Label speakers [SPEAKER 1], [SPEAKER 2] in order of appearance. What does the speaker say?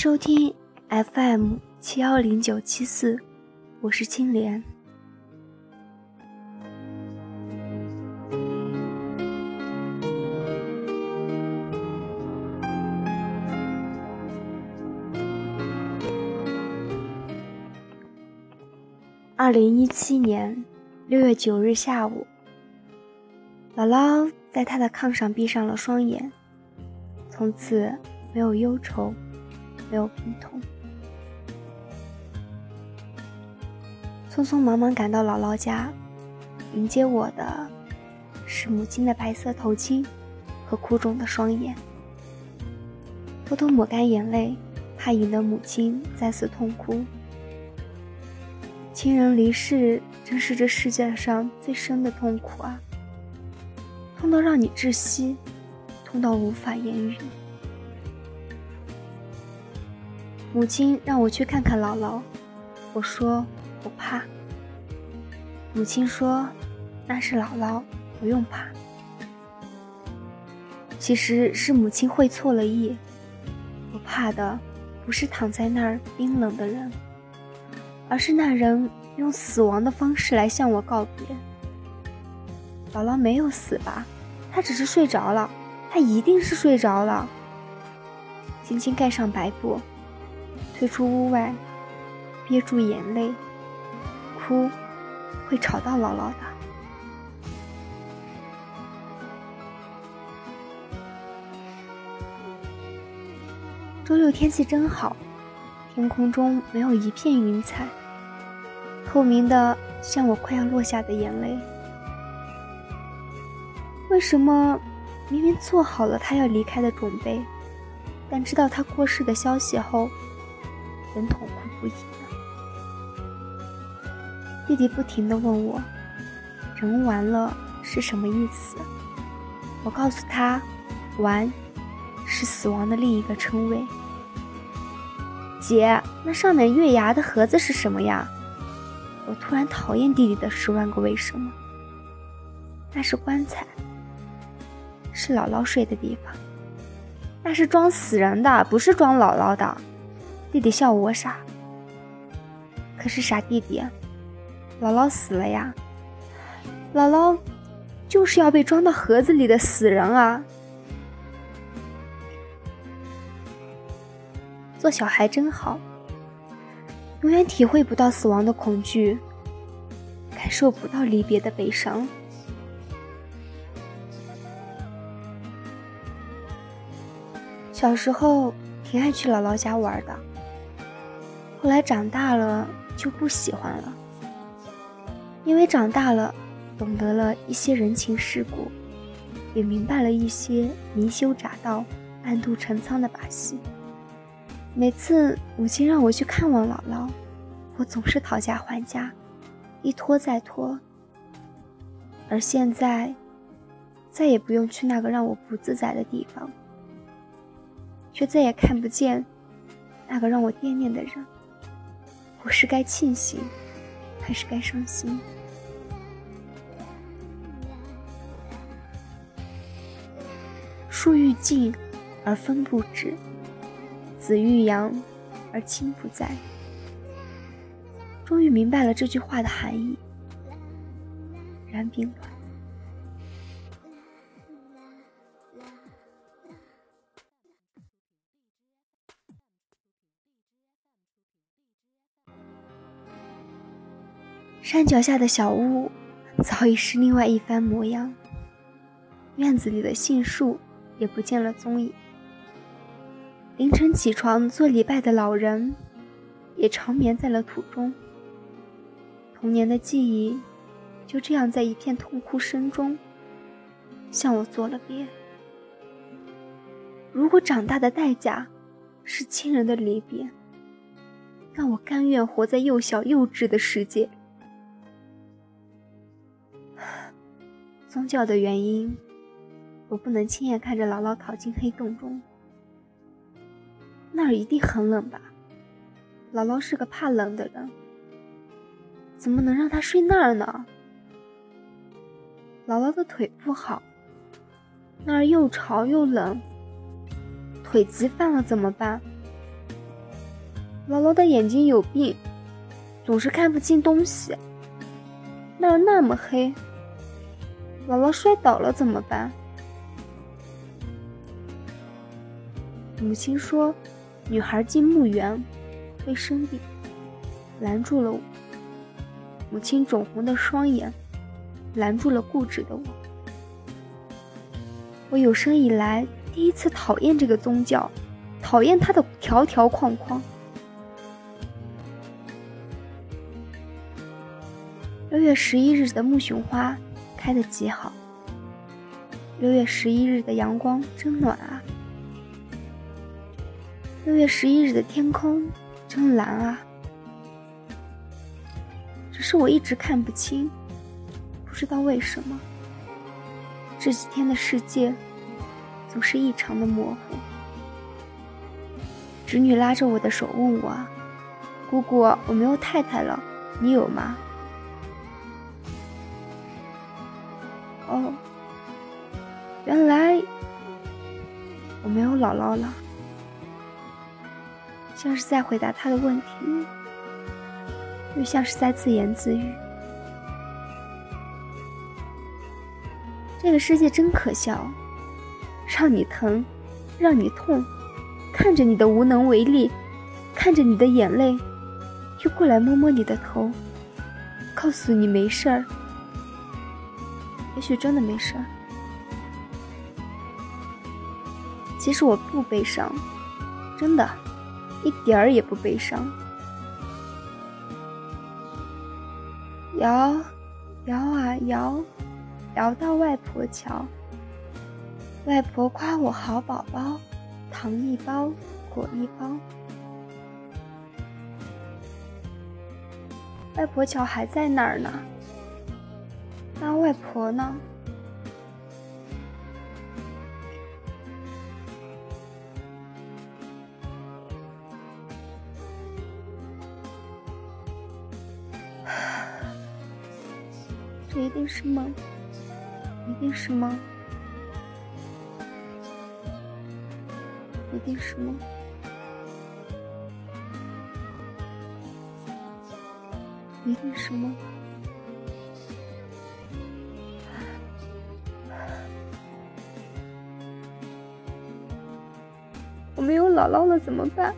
[SPEAKER 1] 收听 FM 七幺零九七四，我是青莲。二零一七年六月九日下午，姥姥在她的炕上闭上了双眼，从此没有忧愁。没有病痛，匆匆忙忙赶到姥姥家，迎接我的是母亲的白色头巾和哭肿的双眼。偷偷抹干眼泪，怕引得母亲再次痛哭。亲人离世，真是这世界上最深的痛苦啊！痛到让你窒息，痛到无法言语。母亲让我去看看姥姥，我说不怕。母亲说那是姥姥，不用怕。其实是母亲会错了意，我怕的不是躺在那儿冰冷的人，而是那人用死亡的方式来向我告别。姥姥没有死吧？她只是睡着了，她一定是睡着了。轻轻盖上白布。退出屋外，憋住眼泪，哭会吵到姥姥的。周六天气真好，天空中没有一片云彩，透明的像我快要落下的眼泪。为什么明明做好了他要离开的准备，但知道他过世的消息后？人痛哭不已弟弟不停地问我：“人完了是什么意思？”我告诉他：“完，是死亡的另一个称谓。”姐，那上面月牙的盒子是什么呀？我突然讨厌弟弟的十万个为什么。那是棺材，是姥姥睡的地方。那是装死人的，不是装姥姥的。弟弟笑我傻，可是傻弟弟，姥姥死了呀！姥姥就是要被装到盒子里的死人啊！做小孩真好，永远体会不到死亡的恐惧，感受不到离别的悲伤。小时候挺爱去姥姥家玩的。后来长大了就不喜欢了，因为长大了，懂得了一些人情世故，也明白了一些明修栈道、暗度陈仓的把戏。每次母亲让我去看望姥姥，我总是讨价还价，一拖再拖。而现在，再也不用去那个让我不自在的地方，却再也看不见那个让我惦念的人。我是该庆幸，还是该伤心？树欲静而风不止，子欲养而亲不在。终于明白了这句话的含义。然并卵。山脚下的小屋早已是另外一番模样，院子里的杏树也不见了踪影。凌晨起床做礼拜的老人也长眠在了土中。童年的记忆就这样在一片痛哭声中向我作了别。如果长大的代价是亲人的离别，那我甘愿活在幼小幼稚的世界。宗教的原因，我不能亲眼看着姥姥逃进黑洞中。那儿一定很冷吧？姥姥是个怕冷的人，怎么能让她睡那儿呢？姥姥的腿不好，那儿又潮又冷，腿疾犯了怎么办？姥姥的眼睛有病，总是看不清东西。那儿那么黑，姥姥摔倒了怎么办？母亲说：“女孩进墓园会生病。”拦住了我。母亲肿红的双眼拦住了固执的我。我有生以来第一次讨厌这个宗教，讨厌它的条条框框。六月十一日的木熊花开得极好。六月十一日的阳光真暖啊。六月十一日的天空真蓝啊！只是我一直看不清，不知道为什么。这几天的世界总是异常的模糊。侄女拉着我的手问我：“姑姑，我没有太太了，你有吗？”原来我没有姥姥了。像是在回答他的问题，又像是在自言自语。这个世界真可笑，让你疼，让你痛，看着你的无能为力，看着你的眼泪，又过来摸摸你的头，告诉你没事儿。也许真的没事儿。其实我不悲伤，真的。一点儿也不悲伤。摇，摇啊摇，摇到外婆桥。外婆夸我好宝宝，糖一包，果一包。外婆桥还在那儿呢。那外婆呢？是吗，一定是吗，一定是吗，一定是吗。我没有姥姥了，怎么办？